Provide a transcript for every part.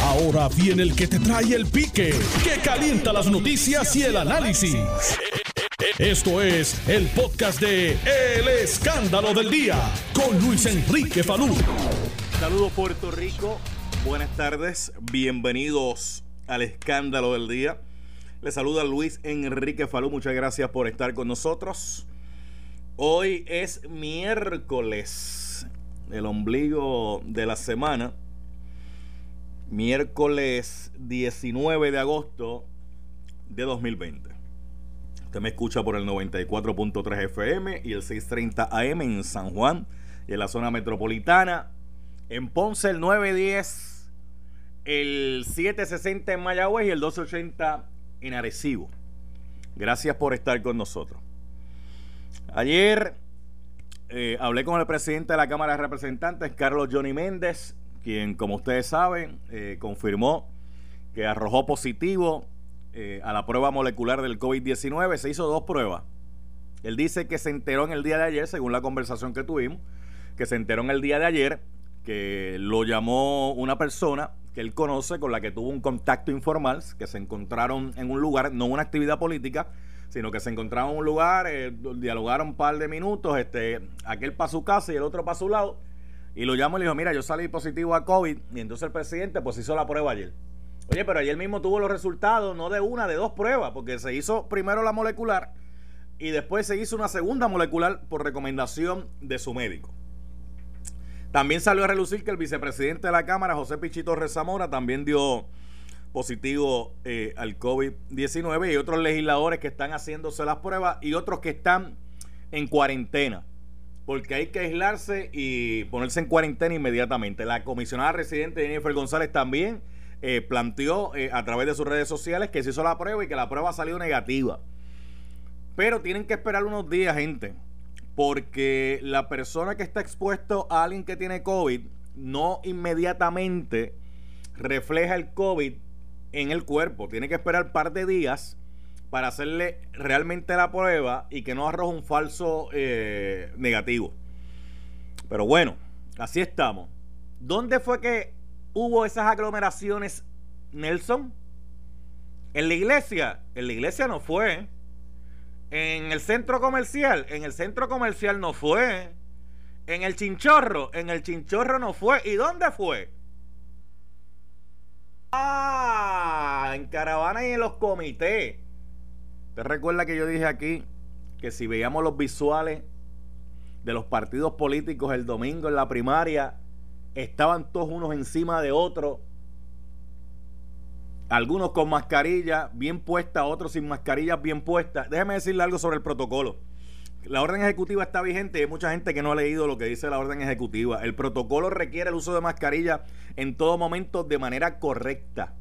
Ahora viene el que te trae el pique, que calienta las noticias y el análisis. Esto es el podcast de El Escándalo del Día con Luis Enrique Falú. Saludos Puerto Rico, buenas tardes, bienvenidos al Escándalo del Día. Les saluda Luis Enrique Falú, muchas gracias por estar con nosotros. Hoy es miércoles, el ombligo de la semana miércoles 19 de agosto de 2020. Usted me escucha por el 94.3 FM y el 630 AM en San Juan y en la zona metropolitana. En Ponce el 910, el 760 en Mayagüez y el 280 en Arecibo. Gracias por estar con nosotros. Ayer eh, hablé con el presidente de la Cámara de Representantes, Carlos Johnny Méndez, quien, como ustedes saben, eh, confirmó que arrojó positivo eh, a la prueba molecular del COVID-19. Se hizo dos pruebas. Él dice que se enteró en el día de ayer, según la conversación que tuvimos, que se enteró en el día de ayer que lo llamó una persona que él conoce, con la que tuvo un contacto informal, que se encontraron en un lugar, no una actividad política, sino que se encontraron en un lugar, eh, dialogaron un par de minutos, este, aquel para su casa y el otro para su lado y lo llamo y le dijo, mira, yo salí positivo a COVID y entonces el presidente pues hizo la prueba ayer. Oye, pero ayer mismo tuvo los resultados, no de una, de dos pruebas, porque se hizo primero la molecular y después se hizo una segunda molecular por recomendación de su médico. También salió a relucir que el vicepresidente de la Cámara, José Pichito Rezamora, también dio positivo eh, al COVID-19 y otros legisladores que están haciéndose las pruebas y otros que están en cuarentena porque hay que aislarse y ponerse en cuarentena inmediatamente. La comisionada residente Jennifer González también eh, planteó eh, a través de sus redes sociales que se hizo la prueba y que la prueba ha salido negativa. Pero tienen que esperar unos días, gente, porque la persona que está expuesto a alguien que tiene COVID no inmediatamente refleja el COVID en el cuerpo. Tiene que esperar un par de días para hacerle realmente la prueba y que no arroje un falso eh, negativo. Pero bueno, así estamos. ¿Dónde fue que hubo esas aglomeraciones, Nelson? En la iglesia. En la iglesia no fue. En el centro comercial. En el centro comercial no fue. En el chinchorro. En el chinchorro no fue. ¿Y dónde fue? Ah, en caravana y en los comités. ¿Te recuerda que yo dije aquí que si veíamos los visuales de los partidos políticos el domingo en la primaria, estaban todos unos encima de otros? Algunos con mascarilla bien puesta, otros sin mascarillas bien puestas. Déjeme decirle algo sobre el protocolo. La orden ejecutiva está vigente y hay mucha gente que no ha leído lo que dice la orden ejecutiva. El protocolo requiere el uso de mascarilla en todo momento de manera correcta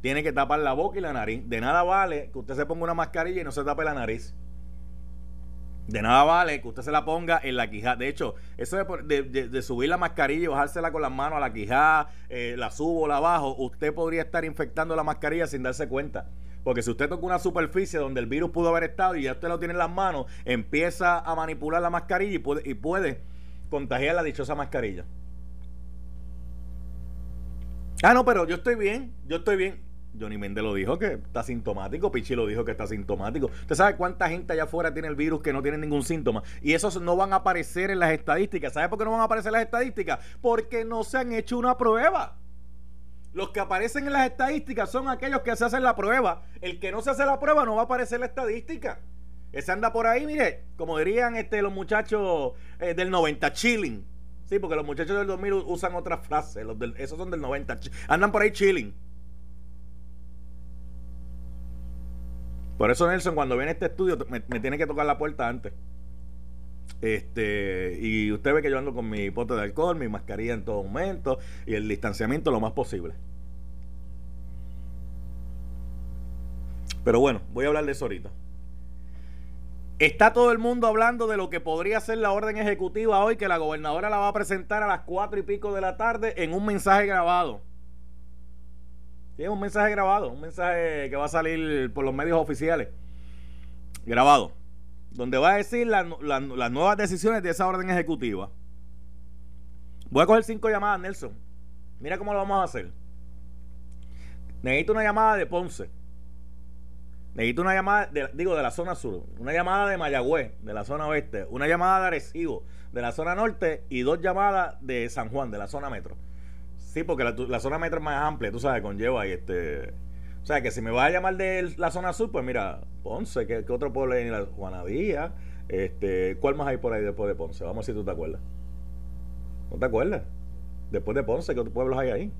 tiene que tapar la boca y la nariz. De nada vale que usted se ponga una mascarilla y no se tape la nariz. De nada vale que usted se la ponga en la quijada. De hecho, eso de, subir la mascarilla y bajársela con las manos a la quijada, eh, la subo la bajo, usted podría estar infectando la mascarilla sin darse cuenta. Porque si usted toca una superficie donde el virus pudo haber estado y ya usted lo tiene en las manos, empieza a manipular la mascarilla y puede, y puede contagiar la dichosa mascarilla. Ah, no, pero yo estoy bien, yo estoy bien. Johnny Méndez lo dijo que está sintomático, Pichi lo dijo que está sintomático. ¿Usted sabe cuánta gente allá afuera tiene el virus que no tiene ningún síntoma? Y esos no van a aparecer en las estadísticas. ¿Sabe por qué no van a aparecer en las estadísticas? Porque no se han hecho una prueba. Los que aparecen en las estadísticas son aquellos que se hacen la prueba. El que no se hace la prueba no va a aparecer en la estadística. Ese anda por ahí, mire, como dirían este, los muchachos eh, del 90, chilling. Sí, porque los muchachos del 2000 usan otras frases. Los esos son del 90. Andan por ahí chilling. Por eso Nelson, cuando viene este estudio, me, tiene que tocar la puerta antes. Este, y usted ve que yo ando con mi pote de alcohol, mi mascarilla en todo momento y el distanciamiento lo más posible. Pero bueno, voy a hablar de eso ahorita. Está todo el mundo hablando de lo que podría ser la orden ejecutiva hoy, que la gobernadora la va a presentar a las cuatro y pico de la tarde en un mensaje grabado. Tiene un mensaje grabado, un mensaje que va a salir por los medios oficiales. Grabado. Donde va a decir las nuevas decisiones de esa orden ejecutiva. Voy a coger cinco llamadas, Nelson. Mira cómo lo vamos a hacer. necesito una llamada de Ponce. Necesito una llamada, digo, de la zona sur, una llamada de Mayagüez, de la zona oeste, una llamada de Arecibo, de la zona norte y dos llamadas de San Juan, de la zona metro. Porque la, zona metro es más amplia, tú sabes, conlleva y este... O sea, que si me va a llamar de la zona sur, pues mira, Ponce, ¿qué, otro pueblo hay en la Juanadía? Este, ¿Cuál más hay por ahí después de Ponce? Vamos a ver si tú te acuerdas. ¿No te acuerdas? Después de Ponce, ¿qué otros pueblos hay ahí?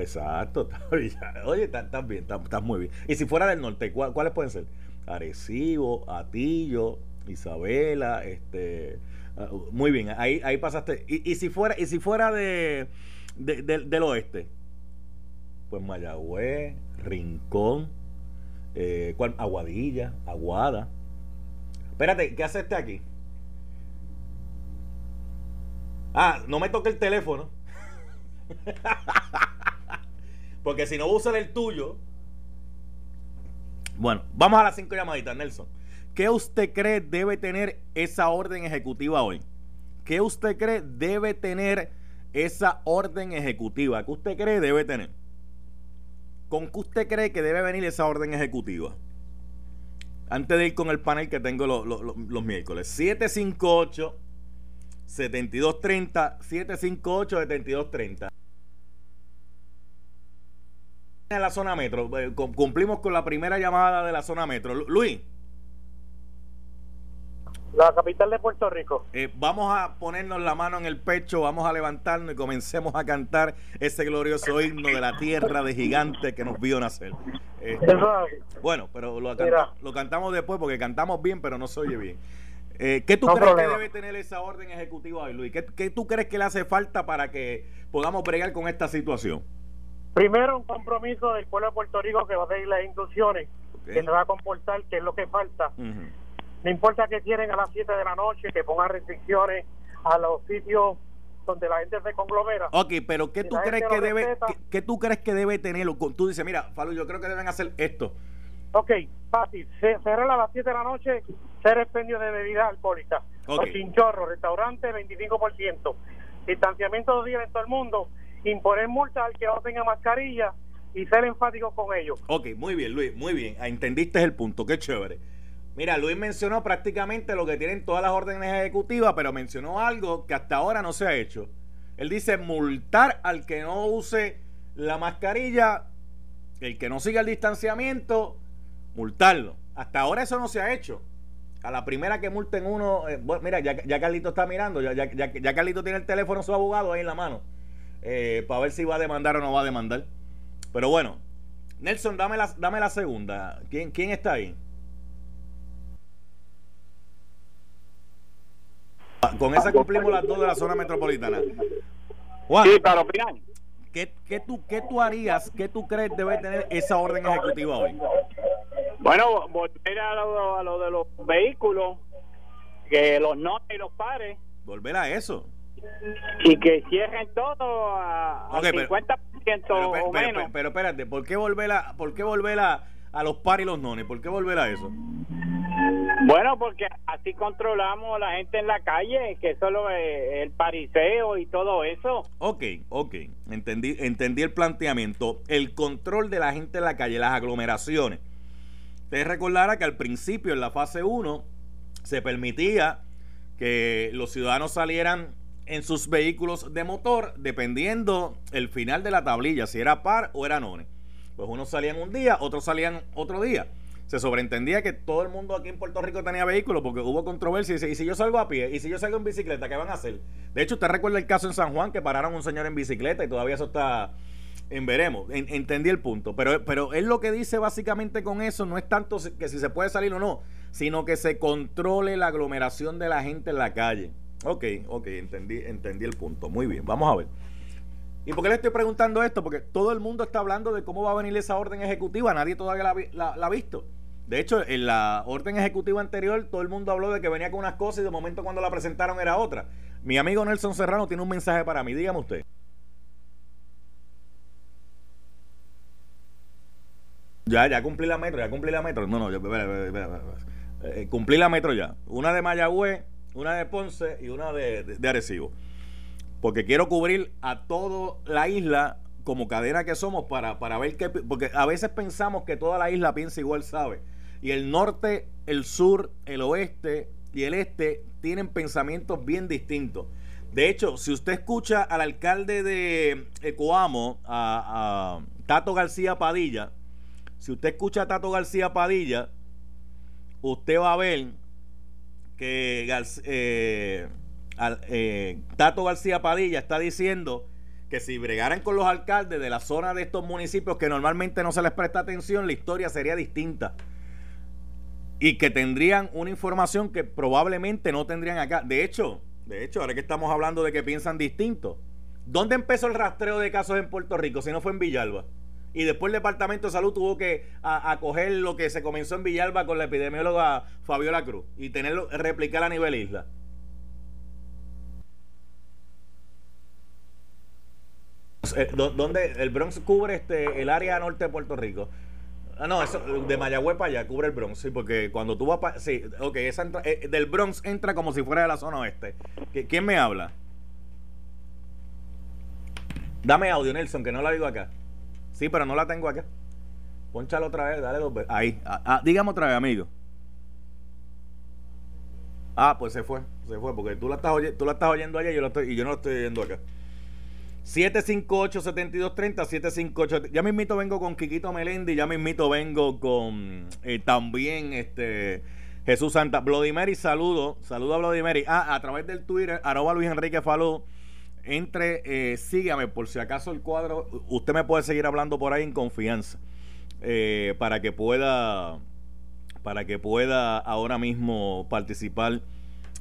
Exacto, oye, estás bien, estás muy bien. Y si fuera del norte, ¿cuáles pueden ser? Arecibo, Atillo, Isabela, este, ah, muy bien, ahí, ahí pasaste. Y, si fuera, y si fuera de, del oeste, pues Mayagüez, Rincón, eh, Aguadilla, Aguada. Espérate, ¿qué hace este aquí? Ah, no me toque el teléfono. Porque si no usa el tuyo. Bueno, vamos a las cinco llamaditas, Nelson. ¿Qué usted cree debe tener esa orden ejecutiva hoy? ¿Qué usted cree debe tener esa orden ejecutiva? ¿Qué usted cree debe tener? ¿Con qué usted cree que debe venir esa orden ejecutiva? Antes de ir con el panel que tengo los, los miércoles. 758 7230 758 7230 en la zona metro. Eh, cumplimos con la primera llamada de la zona metro. Luis. La capital de Puerto Rico. Eh, vamos a ponernos la mano en el pecho, vamos a levantarnos y comencemos a cantar ese glorioso himno de la tierra de gigante que nos vio nacer. Este, bueno, pero lo, lo, cantamos después porque cantamos bien, pero no se oye bien. Eh, ¿Qué tú crees que debe tener esa orden ejecutiva hoy, Luis? ¿Qué, ¿Qué, tú crees que le hace falta para que podamos bregar con esta situación? Primero, un compromiso del pueblo de Puerto Rico que va a seguir las instrucciones, que se va a comportar, que es lo que falta. No importa que tienen a las 7 de la noche, que pongan restricciones a los sitios donde la gente se conglomera. Ok, pero ¿qué tú crees que debe ¿qué, tú crees que debe tenerlo? Tú dices, mira, Falo, yo creo que deben hacer esto. Ok, fácil. Cerrar a las 7 de la noche, ser expendio de bebidas alcohólicas. Okay. Los chinchorros, restaurante, 25%. Distanciamiento de días en todo el mundo imponer multas al que no tenga mascarilla y ser enfáticos con ellos. Ok, muy bien, Luis, muy bien. Ah, entendiste el punto, qué chévere. Mira, Luis mencionó prácticamente lo que tienen todas las órdenes ejecutivas, pero mencionó algo que hasta ahora no se ha hecho. Él dice multar al que no use la mascarilla, el que no siga el distanciamiento, multarlo. Hasta ahora eso no se ha hecho. A la primera que multen uno, eh, mira, ya, Carlito está mirando, ya Carlito tiene el teléfono su abogado ahí en la mano eh, para ver si va a demandar o no va a demandar. Pero bueno, Nelson, dame la, dame la segunda. ¿Quién, quién está ahí? Con esa cumplimos las dos de la zona metropolitana. Juan, sí, pero ¿qué, qué, tú, ¿Qué tú harías, qué tú crees debe tener esa orden ejecutiva hoy? Bueno, volver a lo, a lo de los vehículos, que los no y los pares. Volver a eso y que cierren todo a, 50% pero, o menos. Pero, espérate, ¿por qué volver a, por qué volver a, a los par y los nones? ¿Por qué volver a eso? Bueno, porque así controlamos a la gente en la calle, que solo el pariseo y todo eso. Ok, ok, entendí, entendí el planteamiento. El control de la gente en la calle, las aglomeraciones. Te recordará que al principio, en la fase 1, se permitía que los ciudadanos salieran en sus vehículos de motor, dependiendo el final de la tablilla, si era par o era none. Pues unos salían un día, otros salían otro día. Se sobreentendía que todo el mundo aquí en Puerto Rico tenía vehículos porque hubo controversia. Y, si yo salgo a pie, y si yo salgo en bicicleta, ¿qué van a hacer? De hecho, usted recuerda el caso en San Juan que pararon un señor en bicicleta y todavía eso está en veremos. entendí el punto. Pero, pero él lo que dice básicamente con eso no es tanto que si se puede salir o no, sino que se controle la aglomeración de la gente en la calle. Ok, ok, entendí, entendí el punto. Muy bien, vamos a ver. ¿Y por qué le estoy preguntando esto? Porque todo el mundo está hablando de cómo va a venir esa orden ejecutiva. Nadie todavía la, ha visto. De hecho, en la orden ejecutiva anterior, todo el mundo habló de que venía con unas cosas y de momento cuando la presentaron era otra. Mi amigo Nelson Serrano tiene un mensaje para mí. Dígame usted. Ya, ya cumplí la metro, ya cumplí la metro. No, no, yo, eh, cumplí la metro ya. Una de Mayagüez una de Ponce y una de, Arecibo. Porque quiero cubrir a toda la isla como cadena que somos para, para ver qué, porque a veces pensamos que toda la isla piensa igual, ¿sabe? Y el norte, el sur, el oeste y el este tienen pensamientos bien distintos. De hecho, si usted escucha al alcalde de Ecoamo, a, Tato García Padilla, si usted escucha a Tato García Padilla, usted va a ver que eh, eh, Tato García Padilla está diciendo que si bregaran con los alcaldes de la zona de estos municipios que normalmente no se les presta atención, la historia sería distinta. Y que tendrían una información que probablemente no tendrían acá. De hecho, de hecho, ahora que estamos hablando de que piensan distinto, ¿dónde empezó el rastreo de casos en Puerto Rico si no fue en Villalba? Y después el Departamento de Salud tuvo que acoger lo que se comenzó en Villalba con la epidemióloga Fabiola Cruz y tenerlo, replicar a nivel isla. Eh, ¿Dónde el Bronx cubre este el área norte de Puerto Rico? Ah, no, eso de Mayagüez para allá cubre el Bronx, sí, porque cuando tú vas para. Sí, ok, esa eh, del Bronx entra como si fuera de la zona oeste. ¿Quién me habla? Dame audio, Nelson, que no la digo acá. Sí, pero no la tengo acá. Ponchalo otra vez, dale dos veces. Ahí. Ah, ah, dígame otra vez, amigo. Ah, pues se fue, se fue, porque tú la estás, tú la estás oyendo allá y yo, lo estoy, y yo no lo estoy oyendo acá. 758-7230, 758. Ya mismito vengo con Quiquito Melendi, ya mismito vengo con eh, también este Jesús Santa. Vladimir, saludo, saludo a Vladimir. Ah, a través del Twitter, arroba Luis Enrique Falú. Entre, eh, sígame, por si acaso el cuadro, usted me puede seguir hablando por ahí en confianza. Eh, para que pueda, para que pueda ahora mismo participar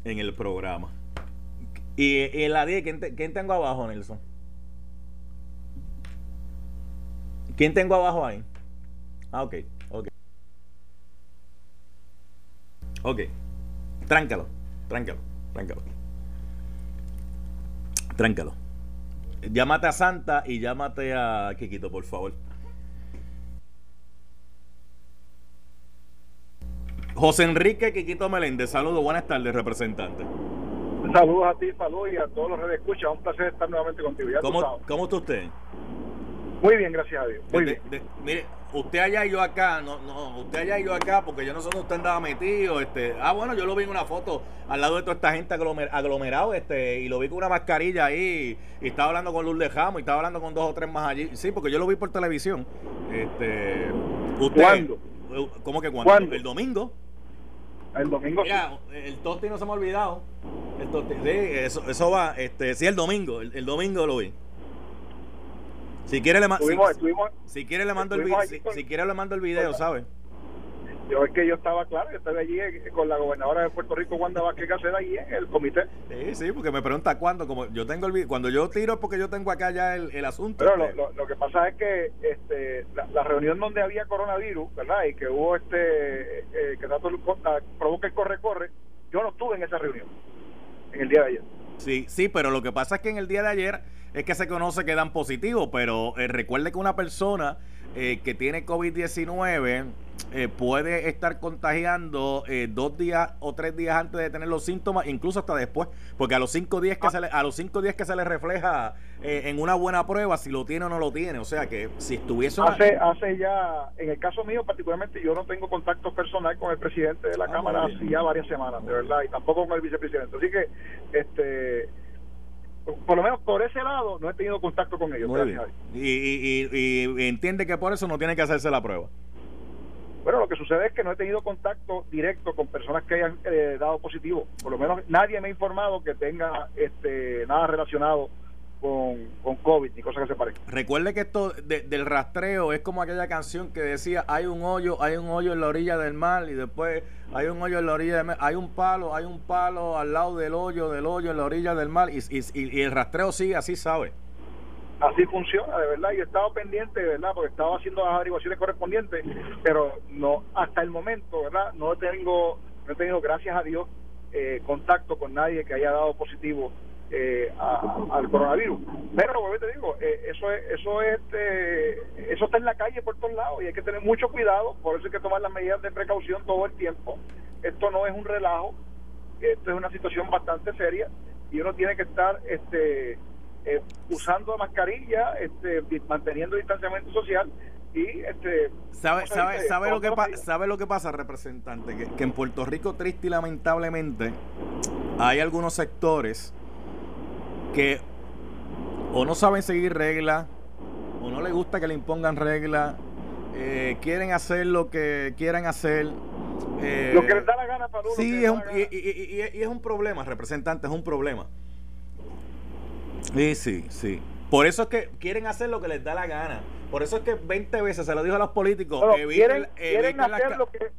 en el programa. Y en la 10, ¿quién tengo abajo, Nelson? ¿Quién tengo abajo ahí? Ah, ok, ok. Ok. Tráncalo, tráncalo, tráncalo. Tráncalo. Llámate a Santa y llámate a Kikito, por favor. José Enrique Quiquito Meléndez, saludos, buenas tardes, representante. Saludos a ti, saludos y a todos los que escuchan. Un placer estar nuevamente contigo. ¿Cómo, ¿Cómo está usted? Muy bien, gracias a Dios. Muy bien. mire, usted allá y yo acá, no, no, usted allá y yo acá, porque yo no sé dónde usted andaba metido, este, ah bueno, yo lo vi en una foto al lado de toda esta gente aglomerado, este, y lo vi con una mascarilla ahí, y estaba hablando con Luz de Jamo, y estaba hablando con dos o tres más allí, sí, porque yo lo vi por televisión. Este, usted, ¿Cuándo? ¿Cómo que cuándo? El domingo. El domingo. Mira, el tosti no se me ha olvidado. El tosti, sí, eso, eso va, este, sí, el domingo, el domingo lo vi. Si quiere le, si, quiere le mando el video, si, quiere le mando el video, ¿sabe? Yo es que yo estaba claro, yo estaba allí con la gobernadora de Puerto Rico, Wanda Vázquez Caceda, ahí en el comité. Sí, sí, porque me pregunta cuándo, como yo tengo el cuando yo tiro es porque yo tengo acá ya el, asunto. Pero este. lo, que pasa es que este, la, reunión donde había coronavirus, ¿verdad? Y que hubo este, eh, que tanto provoca el corre-corre, yo no estuve en esa reunión, en el día de ayer. Sí, sí, pero lo que pasa es que en el día de ayer es que se conoce que dan positivo, pero eh, recuerde que una persona eh, que tiene COVID-19 eh, puede estar contagiando dos días o tres días antes de tener los síntomas, incluso hasta después, porque a los cinco días que se le, a los cinco días que se le refleja en una buena prueba si lo tiene o no lo tiene, o sea que si estuviese hace hace ya en el caso mío particularmente yo no tengo contacto personal con el presidente de la ah, cámara hace ya varias semanas, de verdad, y tampoco con el vicepresidente, así que este por lo menos por ese lado no he tenido contacto con ellos. Y, entiende que por eso no tiene que hacerse la prueba. Bueno, lo que sucede es que no he tenido contacto directo con personas que hayan eh, dado positivo. Por lo menos nadie me ha informado que tenga este nada relacionado con, con COVID ni cosas que se parezcan. Recuerde que esto del rastreo es como aquella canción que decía hay un hoyo, hay un hoyo en la orilla del mar y después hay un hoyo en la orilla del mar, hay un palo, hay un palo al lado del hoyo, del hoyo en la orilla del mar y, y, el rastreo sigue así, ¿sabe? Así funciona, de verdad. y he estado pendiente, de verdad, porque estaba haciendo las averiguaciones correspondientes, pero no hasta el momento, ¿verdad? No tengo, no he tenido, gracias a Dios, eh, contacto con nadie que haya dado positivo eh, al coronavirus. Pero, como te digo, eh, eso es, eso es, este, eso está en la calle por todos lados y hay que tener mucho cuidado. Por eso hay que tomar las medidas de precaución todo el tiempo. Esto no es un relajo, esto es una situación bastante seria y uno tiene que estar, este, eh, usando mascarilla, este, manteniendo distanciamiento social y este sabe sabe sabe lo que sabe lo que pasa representante que, que, en Puerto Rico triste y lamentablemente hay algunos sectores que o no saben seguir reglas o no les gusta que le impongan reglas eh, quieren hacer lo que quieran hacer eh, lo que les da la gana para uno sí es un, y, y, y, es un problema representante es un problema. Sí sí sí. Por eso es que quieren hacer lo que les da la gana. Por eso es que 20 veces se lo dijo a los políticos. quieren, hacer lo que,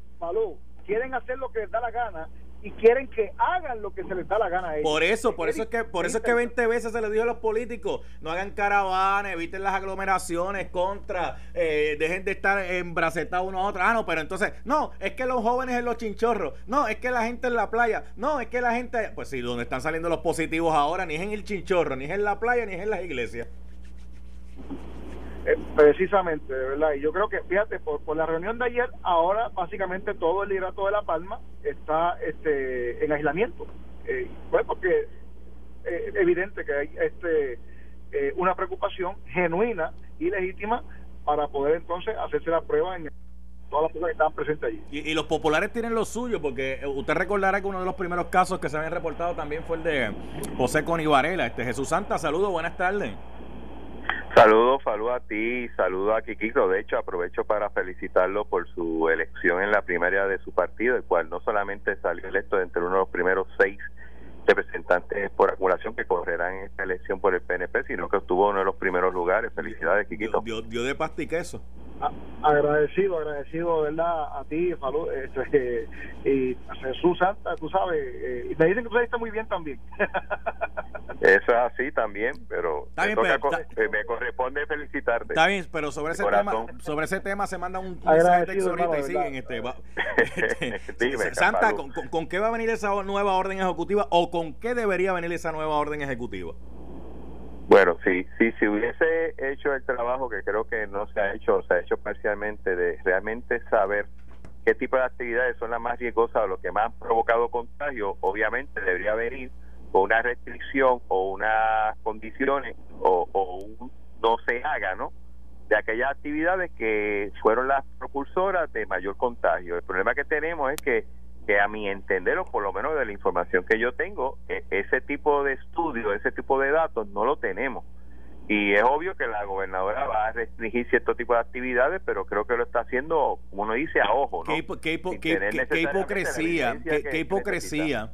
quieren hacer lo que les da la gana y quieren que hagan lo que se les da la gana a ellos. Por eso, por eso es que, por eso es que 20 veces se les dijo a los políticos, no hagan caravanas, eviten las aglomeraciones contra, eh, dejen de estar embracetados uno a otro. Ah, no, pero entonces, no, es que los jóvenes en los chinchorros, no, es que la gente en la playa, no, es que la gente, pues sí, donde están saliendo los positivos ahora, ni es en el chinchorro, ni es en la playa, ni es en las iglesias. Eh, precisamente, de verdad. Y yo creo que, fíjate, por, por la reunión de ayer, ahora básicamente todo el liderato de La Palma está este, en aislamiento. Eh, pues porque eh, es evidente que hay este una preocupación genuina y legítima para poder entonces hacerse la prueba en todas las personas que estaban presentes allí. Y, los populares tienen lo suyo, porque usted recordará que uno de los primeros casos que se habían reportado también fue el de José Conivarela. Este Jesús Santa, saludos, buenas tardes. Saludos, saludos a ti y saludos a Kikito. De hecho, aprovecho para felicitarlo por su elección en la primaria de su partido, el cual no solamente salió electo entre uno de los primeros seis representantes por acumulación que correrán en esta elección por el PNP, sino que estuvo uno de los primeros lugares. Felicidades, Kikito. Dio, de pasta y queso. agradecido, agradecido, ¿verdad? A ti, salud, este, y Jesús Santa, tú sabes, eh, y me dicen que tú está muy bien también. Eso es así también, pero, me corresponde felicitarte. Está bien, pero sobre ese tema, sobre ese tema se manda un texto ahorita y siguen este, este Santa, ¿con, con, qué va a venir esa nueva orden ejecutiva o con qué debería venir esa nueva orden ejecutiva? Bueno, si, si si hubiese hecho el trabajo que creo que no se ha hecho, o se ha hecho parcialmente, de realmente saber qué tipo de actividades son las más riesgosas o lo que más han provocado contagio, obviamente debería venir con una restricción o unas condiciones o, un no se haga, ¿no? De aquellas actividades que fueron las propulsoras de mayor contagio. El problema que tenemos es que, que a mi entender, o por lo menos de la información que yo tengo, e, ese tipo de estudio, ese tipo de datos no lo tenemos. Y es obvio que la gobernadora va a restringir cierto tipo de actividades, pero creo que lo está haciendo, como uno dice, a ojo, ¿no? Qué, hipocresía, qué, hipocresía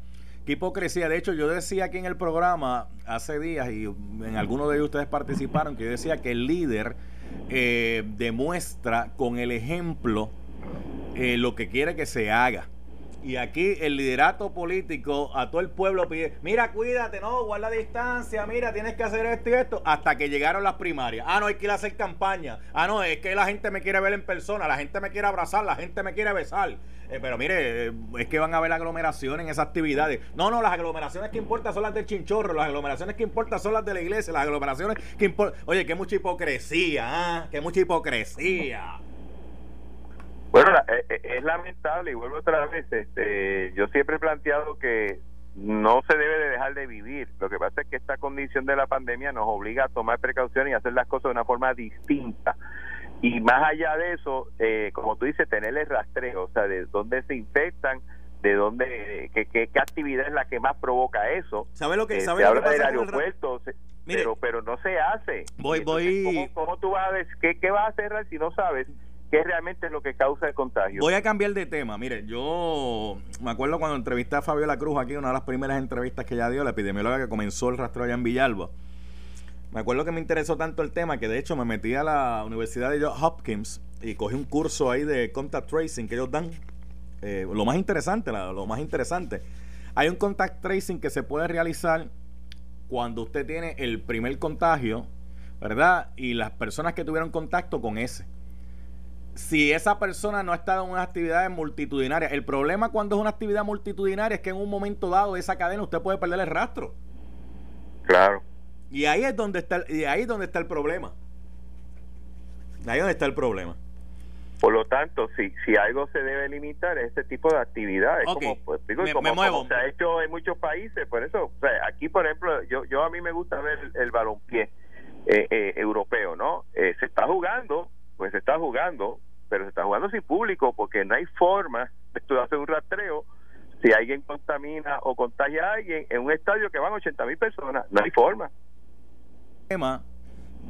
hipocresía. De hecho, yo decía aquí en el programa hace días, y en algunos de ellos ustedes participaron, que yo decía que el líder eh, demuestra con el ejemplo eh, lo que quiere que se haga. Y aquí el liderato político a todo el pueblo pide, mira, cuídate, no, guarda distancia, mira, tienes que hacer esto y esto, hasta que llegaron las primarias. Ah, no, hay que ir a hacer campaña. Ah, no, es que la gente me quiere ver en persona, la gente me quiere abrazar, la gente me quiere besar. Eh, pero mire, eh, es que van a haber aglomeraciones en esas actividades. No, no, las aglomeraciones que importan son las del chinchorro, las aglomeraciones que importan son las de la iglesia, las aglomeraciones que importan... Oye, que mucha hipocresía, ¿ah? Que mucha hipocresía. Bueno, eh, eh, es lamentable y vuelvo otra vez, este, yo siempre he planteado que no se debe de dejar de vivir. Lo que pasa es que esta condición de la pandemia nos obliga a tomar precauciones y hacer las cosas de una forma distinta. Y más allá de eso, eh, como tú dices, tener el rastreo, o sea, de dónde se infectan, de dónde, qué, qué, actividad es la que más provoca eso. ¿Sabe lo que, sabe se habla del aeropuerto, pero, pero no se hace. Voy, voy. ¿cómo, tú vas a ver, qué, qué vas a hacer si no sabes? Qué realmente es lo que causa el contagio. Voy a cambiar de tema. Mire, yo me acuerdo cuando entrevisté a Fabiola Cruz aquí, una de las primeras entrevistas que ella dio, la epidemióloga que comenzó el rastreo allá en Villalba. Me acuerdo que me interesó tanto el tema que de hecho me metí a la Universidad de Johns Hopkins y cogí un curso ahí de contact tracing que ellos dan. Eh, lo más interesante, lo más interesante. Hay un contact tracing que se puede realizar cuando usted tiene el primer contagio, ¿verdad? Y las personas que tuvieron contacto con ese si esa persona no ha estado en una actividad multitudinaria. El problema cuando es una actividad multitudinaria es que en un momento dado de esa cadena usted puede perder el rastro. Claro. Y ahí es donde está, y ahí es donde está el problema. Ahí es donde está el problema. Por lo tanto, si, si algo se debe limitar es este tipo de actividades. Como, pues, digo, como, se ha hecho en muchos países. Por eso, aquí, por ejemplo, yo, yo a mí me gusta ver el, balompié eh, eh, europeo, ¿no? Eh, se está jugando, pues se está jugando, pero se está jugando sin público porque no hay forma de hacer un rastreo si alguien contamina o contagia a alguien en un estadio que van 80 mil personas. No hay forma. Tema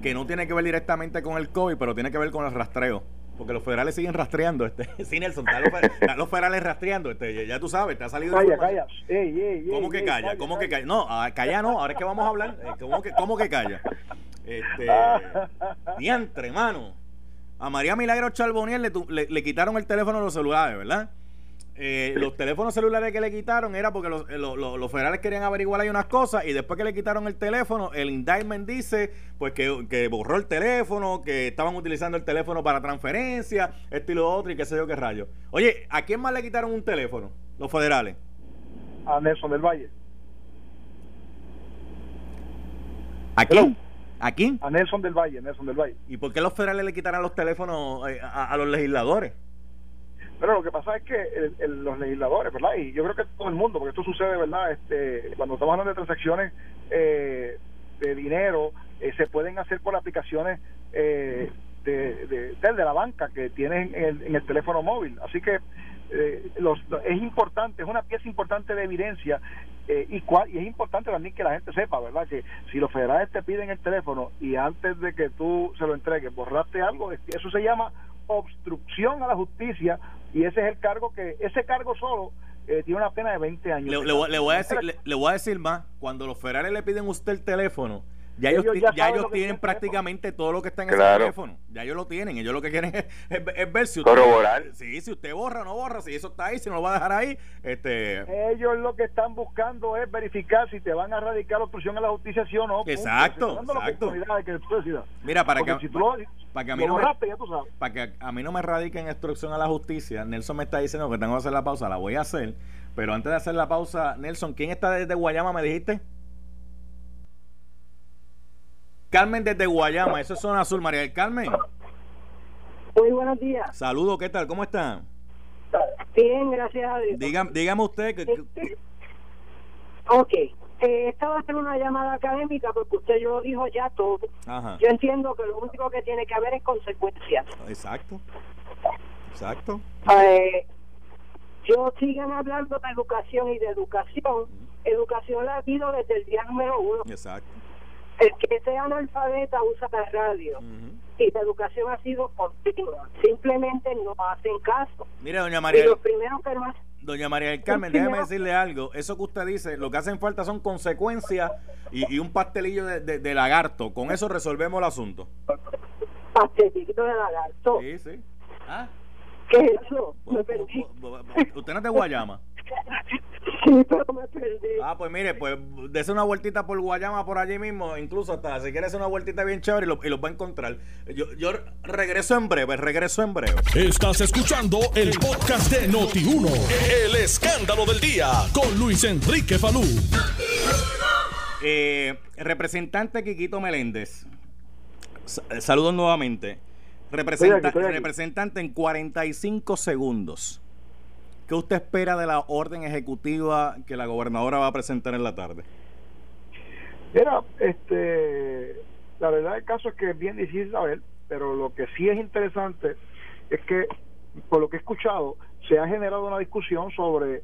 que no tiene que ver directamente con el COVID, pero tiene que ver con el rastreo. Porque los federales siguen rastreando. Este. Sí, Nelson, están los, federales rastreando. Este, ya, tú sabes, te ha salido. Calla, calla. ¿Cómo que calla? ¿Cómo que calla? No, ah, calla no. Ahora es que vamos a hablar. Eh, ¿Cómo que, cómo que calla? Este. Diantre, mano. A María Milagro Charbonier le, le, quitaron el teléfono a los celulares, ¿verdad? Eh, los teléfonos celulares que le quitaron era porque los, eh, los, federales querían averiguar ahí unas cosas y después que le quitaron el teléfono, el indictment dice pues que, que, borró el teléfono, que estaban utilizando el teléfono para transferencia, esto y lo otro y qué sé yo qué rayo. Oye, ¿a quién más le quitaron un teléfono? Los federales. A Nelson del Valle. ¿A quién? ¿A quién? A Nelson del Valle, Nelson del Valle. ¿Y por qué los federales le quitaron los teléfonos eh, a, los legisladores? Pero lo que pasa es que los legisladores, ¿verdad? Y yo creo que todo el mundo, porque esto sucede, ¿verdad? Este, cuando estamos hablando de transacciones eh, de dinero, eh, se pueden hacer por aplicaciones de, de, de, la banca que tienen en el teléfono móvil. Así que eh, los, es importante, es una pieza importante de evidencia eh, y, cual, y es importante también que la gente sepa, ¿verdad? Que si los federales te piden el teléfono y antes de que tú se lo entregues borraste algo, eso se llama obstrucción a la justicia y ese es el cargo que, ese cargo solo eh, tiene una pena de 20 años. Le, voy a decir, le, voy a decir más, cuando los federales le piden a usted el teléfono, ya ellos, ya, ellos tienen prácticamente todo lo que está en el teléfono. Ya ellos lo tienen. Ellos lo que quieren es, ver si usted. Corroborar. Sí, si usted borra o no borra, si eso está ahí, si no lo va a dejar ahí. este Ellos lo que están buscando es verificar si te van a radicar la obstrucción a la justicia, sí o no. Exacto. exacto. Mira, para que, para, que a mí no me, para que a mí no me radiquen instrucción a la justicia, Nelson me está diciendo que tengo que hacer la pausa. La voy a hacer. Pero antes de hacer la pausa, Nelson, ¿quién está desde Guayama? Me dijiste. Carmen desde Guayama, eso es zona azul, María del Carmen. Muy buenos días. Saludos, ¿qué tal? ¿Cómo está? Bien, gracias a Dios. dígame usted que... Este, ok, eh, estaba haciendo una llamada académica porque usted yo lo dijo ya todo. Yo entiendo que lo único que tiene que haber es consecuencias. Exacto. Exacto. Eh, yo sigan hablando de educación y de educación. Educación la ha habido desde el día número uno. Exacto el que sea analfabeta usa la radio. Y la educación ha sido continua. Simplemente no hacen caso. Mire, doña María. Doña María del Carmen, déjeme decirle algo. Eso que usted dice, lo que hacen falta son consecuencias y, un pastelillo de, lagarto. Con eso resolvemos el asunto. Pastelillo de lagarto. Sí, sí. ¿Ah? ¿Qué es eso? Me perdí. ¿Usted no es de Guayama? Sí, pero me perdí. Ah, pues mire, pues dese una vueltita por Guayama por allí mismo, incluso hasta si quiere hacer una vueltita bien chévere y lo, y va a encontrar. Yo, yo regreso en breve, regreso en breve. Estás escuchando el podcast de Noti1, el escándalo del día con Luis Enrique Falú. Eh, representante Quiquito Meléndez, saludos nuevamente. representante en 45 segundos. ¿Qué usted espera de la orden ejecutiva que la gobernadora va a presentar en la tarde? Mira, este, la verdad del caso es que es bien difícil saber, pero lo que sí es interesante es que, por lo que he escuchado, se ha generado una discusión sobre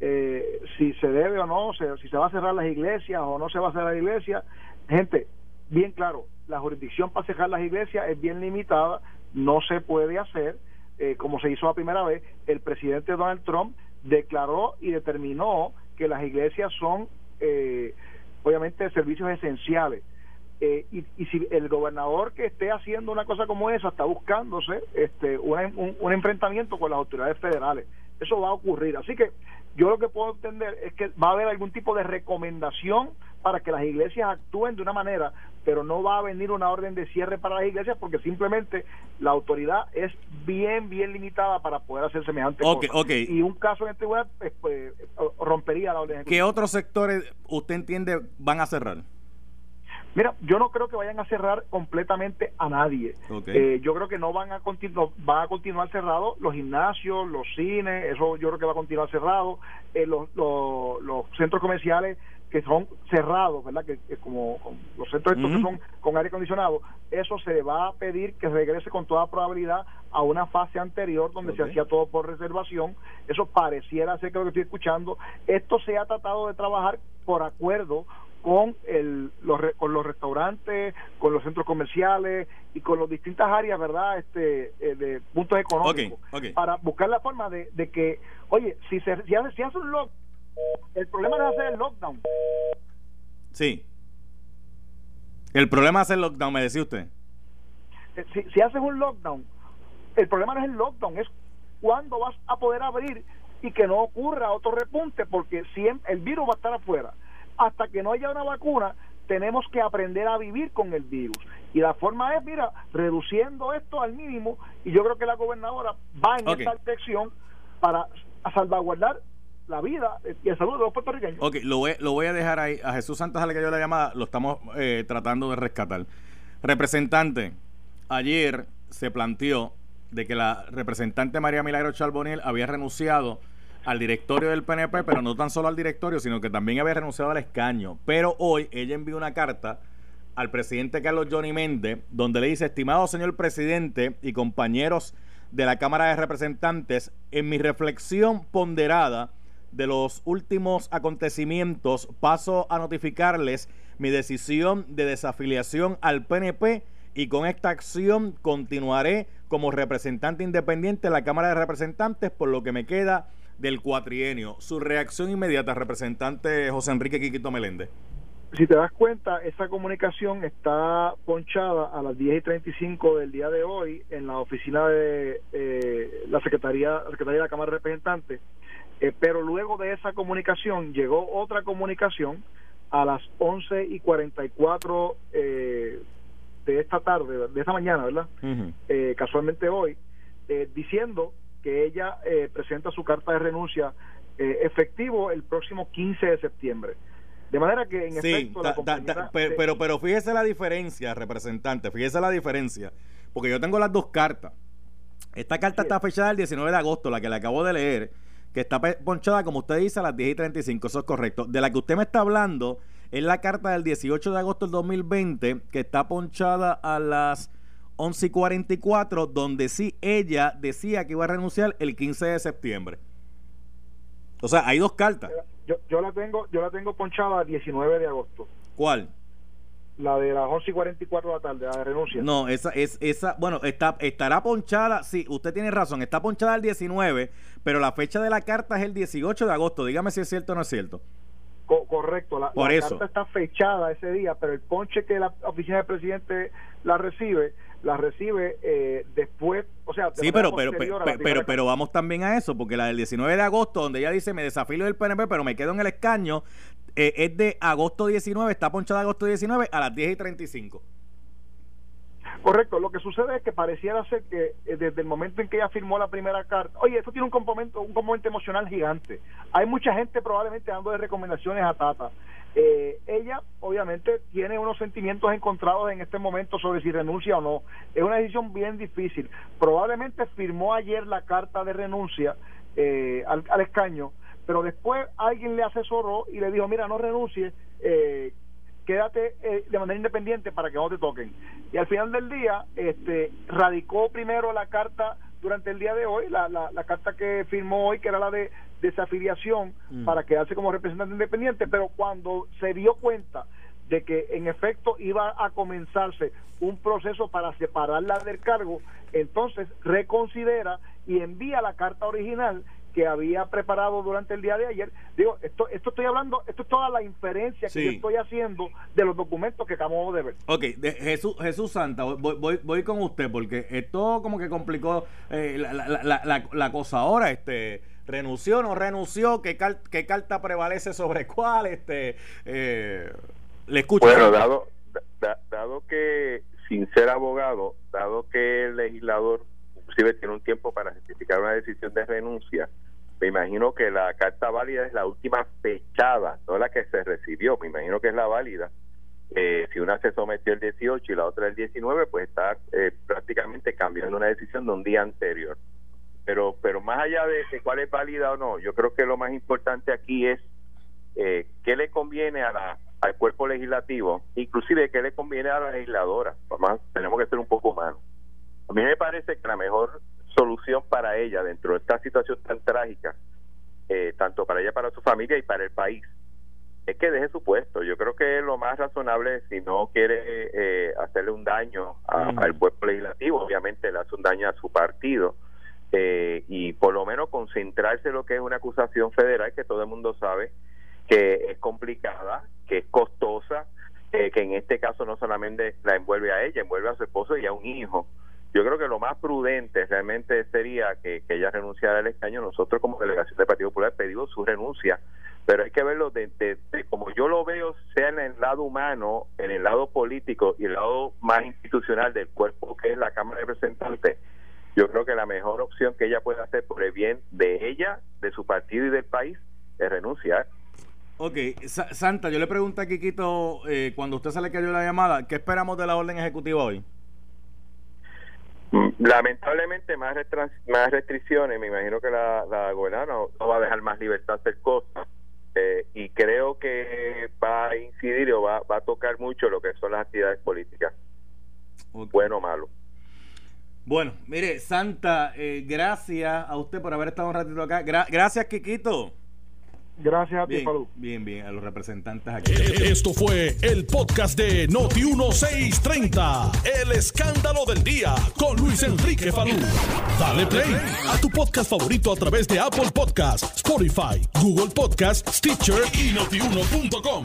eh, si se debe o no, si se va a cerrar las iglesias o no se va a cerrar la iglesia. Gente, bien claro, la jurisdicción para cerrar las iglesias es bien limitada, no se puede hacer eh, como se hizo la primera vez, el presidente Donald Trump declaró y determinó que las iglesias son, eh, obviamente, servicios esenciales. Eh, y, si el gobernador que esté haciendo una cosa como esa está buscándose este, un, enfrentamiento con las autoridades federales, eso va a ocurrir. Así que yo lo que puedo entender es que va a haber algún tipo de recomendación para que las iglesias actúen de una manera, pero no va a venir una orden de cierre para las iglesias porque simplemente la autoridad es bien, bien limitada para poder hacer semejante okay, Okay. Y un caso en este web pues, pues, rompería la orden. ¿Qué otros sectores usted entiende van a cerrar? Mira, yo no creo que vayan a cerrar completamente a nadie. Eh, yo creo que no van a continuar, va a continuar cerrados los gimnasios, los cines, eso yo creo que va a continuar cerrado, eh, los, los, centros comerciales que son cerrados, ¿verdad? Que, como, los centros estos que son con aire acondicionado, eso se va a pedir que regrese con toda probabilidad a una fase anterior donde se hacía todo por reservación. Eso pareciera ser que lo que estoy escuchando. Esto se ha tratado de trabajar por acuerdo con, el, los, con los restaurantes, con los centros comerciales y con las distintas áreas, ¿verdad? Este, eh, de puntos económicos, para buscar la forma de, de que, oye, si se si hace, si hace un lockdown, el problema no es hacer el lockdown. Sí. El problema es el lockdown, me decía usted. Eh, si, si haces un lockdown, el problema no es el lockdown, es cuándo vas a poder abrir y que no ocurra otro repunte, porque siempre el virus va a estar afuera hasta que no haya una vacuna, tenemos que aprender a vivir con el virus. Y la forma es, mira, reduciendo esto al mínimo, y yo creo que la gobernadora va en esta dirección para salvaguardar la vida y el salud de los puertorriqueños. Ok, lo voy, lo voy a dejar ahí. A Jesús Santos, a la que yo la llamada, lo estamos eh, tratando de rescatar. Representante, ayer se planteó de que la representante María Milagro Charboniel había renunciado al directorio del PNP, pero no tan solo al directorio, sino que también había renunciado al escaño. Pero hoy ella envió una carta al presidente Carlos Johnny Méndez, donde le dice, estimado señor presidente y compañeros de la Cámara de Representantes, en mi reflexión ponderada de los últimos acontecimientos, paso a notificarles mi decisión de desafiliación al PNP y con esta acción continuaré como representante independiente de la Cámara de Representantes por lo que me queda del cuatrienio. Su reacción inmediata, representante José Enrique Quiquito Meléndez. Si te das cuenta, esa comunicación está ponchada a las 10 y 35 del día de hoy en la oficina de eh, la Secretaría, Secretaría de la Cámara de Representantes, eh, pero luego de esa comunicación llegó otra comunicación a las 11 y 44 eh, de esta tarde, de esta mañana, ¿verdad? eh, casualmente hoy, eh, diciendo que ella eh, presenta su carta de renuncia eh, efectivo el próximo 15 de septiembre. De manera que, en efecto, la pero, pero, fíjese la diferencia, representante, fíjese la diferencia, porque yo tengo las dos cartas. Esta carta está fechada el 19 de agosto, la que le acabo de leer, que está ponchada, como usted dice, a las 10 y 35, eso es correcto. De la que usted me está hablando es la carta del 18 de agosto del 2020, que está ponchada a las 11 y 44, donde sí ella decía que iba a renunciar el 15 de septiembre. O sea, hay dos cartas. Yo, yo la tengo yo la tengo ponchada el 19 de agosto. ¿Cuál? La de las 11 y 44 de la tarde, la de renuncia. No, esa es esa, bueno, está estará ponchada, sí, usted tiene razón, está ponchada el 19, pero la fecha de la carta es el 18 de agosto. Dígame si es cierto o no es cierto. correcto, la, la carta está fechada ese día, pero el ponche que la oficina del presidente la recibe la recibe eh, después, o sea, sí, pero pero pero, pero, vamos también a eso, porque la del 19 de agosto, donde ella dice me desafío del PNP, pero me quedo en el escaño, eh, es de agosto 19, está ponchada agosto 19 a las 10 y 35. Correcto, lo que sucede es que pareciera ser que eh, desde el momento en que ella firmó la primera carta, oye, esto tiene un componente, un componente emocional gigante. Hay mucha gente probablemente dando de recomendaciones a Tata. Eh, ella obviamente tiene unos sentimientos encontrados en este momento sobre si renuncia o no. Es una decisión bien difícil. Probablemente firmó ayer la carta de renuncia eh, al, escaño, pero después alguien le asesoró y le dijo, mira, no renuncie, eh, quédate de manera independiente para que no te toquen. Y al final del día, este, radicó primero la carta durante el día de hoy, la, la, la carta que firmó hoy, que era la de desafiliación mm. para quedarse como representante independiente, pero cuando se dio cuenta de que en efecto iba a comenzarse un proceso para separarla del cargo, entonces reconsidera y envía la carta original que había preparado durante el día de ayer. Digo, esto, esto estoy hablando, esto es toda la inferencia que yo estoy haciendo de los documentos que acabamos de ver. Ok, de Jesús, Jesús Santa, voy, voy, voy con usted porque esto como que complicó eh, la, la, la, la, cosa ahora, este renunció, no renunció, qué, qué carta prevalece sobre cuál, este, eh, le escucho. Bueno, dado, dado que, sin ser abogado, dado que el legislador inclusive tiene un tiempo para justificar una decisión de renuncia, me imagino que la carta válida es la última fechada, no la que se recibió, me imagino que es la válida, eh, si una se sometió el 18 y la otra el 19, pues está eh, prácticamente cambiando una decisión de un día anterior. Pero, pero más allá de, cuál es válida o no, yo creo que lo más importante aquí es eh, qué le conviene a la, al cuerpo legislativo, inclusive qué le conviene a la legisladora. Además, tenemos que ser un poco humanos. A mí me parece que la mejor solución para ella dentro de esta situación tan trágica, eh, tanto para ella, para su familia y para el país, es que deje su puesto. Yo creo que lo más razonable, si no quiere eh, hacerle un daño mm. al cuerpo legislativo, obviamente le hace un daño a su partido, eh, y por lo menos concentrarse en lo que es una acusación federal que todo el mundo sabe que es complicada, que es costosa, que en este caso no solamente la envuelve a ella, envuelve a su esposo y a un hijo. Yo creo que lo más prudente realmente sería que, ella renunciara al escaño. Nosotros como delegación del Partido Popular pedimos su renuncia, pero hay que verlo de, como yo lo veo, sea en el lado humano, en el lado político y el lado más institucional del cuerpo que es la Cámara de Representantes. Yo creo que la mejor opción que ella puede hacer por el bien de ella, de su partido y del país es renunciar. Ok, Santa, yo le pregunto a Kikito, eh, cuando usted se le cayó la llamada, ¿qué esperamos de la orden ejecutiva hoy? Lamentablemente más, más restricciones, me imagino que la, la gobernadora no, va a dejar más libertad hacer cosas eh, y creo que va a incidir o va, va a tocar mucho lo que son las actividades políticas, bueno o malo. Bueno, mire, Santa, eh, gracias a usted por haber estado un ratito acá. gracias, Kikito. Gracias a ti, bien, Bien, bien, a los representantes aquí. Esto fue el podcast de Noti1630. El escándalo del día con Luis Enrique Falú. Dale play a tu podcast favorito a través de Apple Podcasts, Spotify, Google Podcasts, Stitcher y notiuno.com.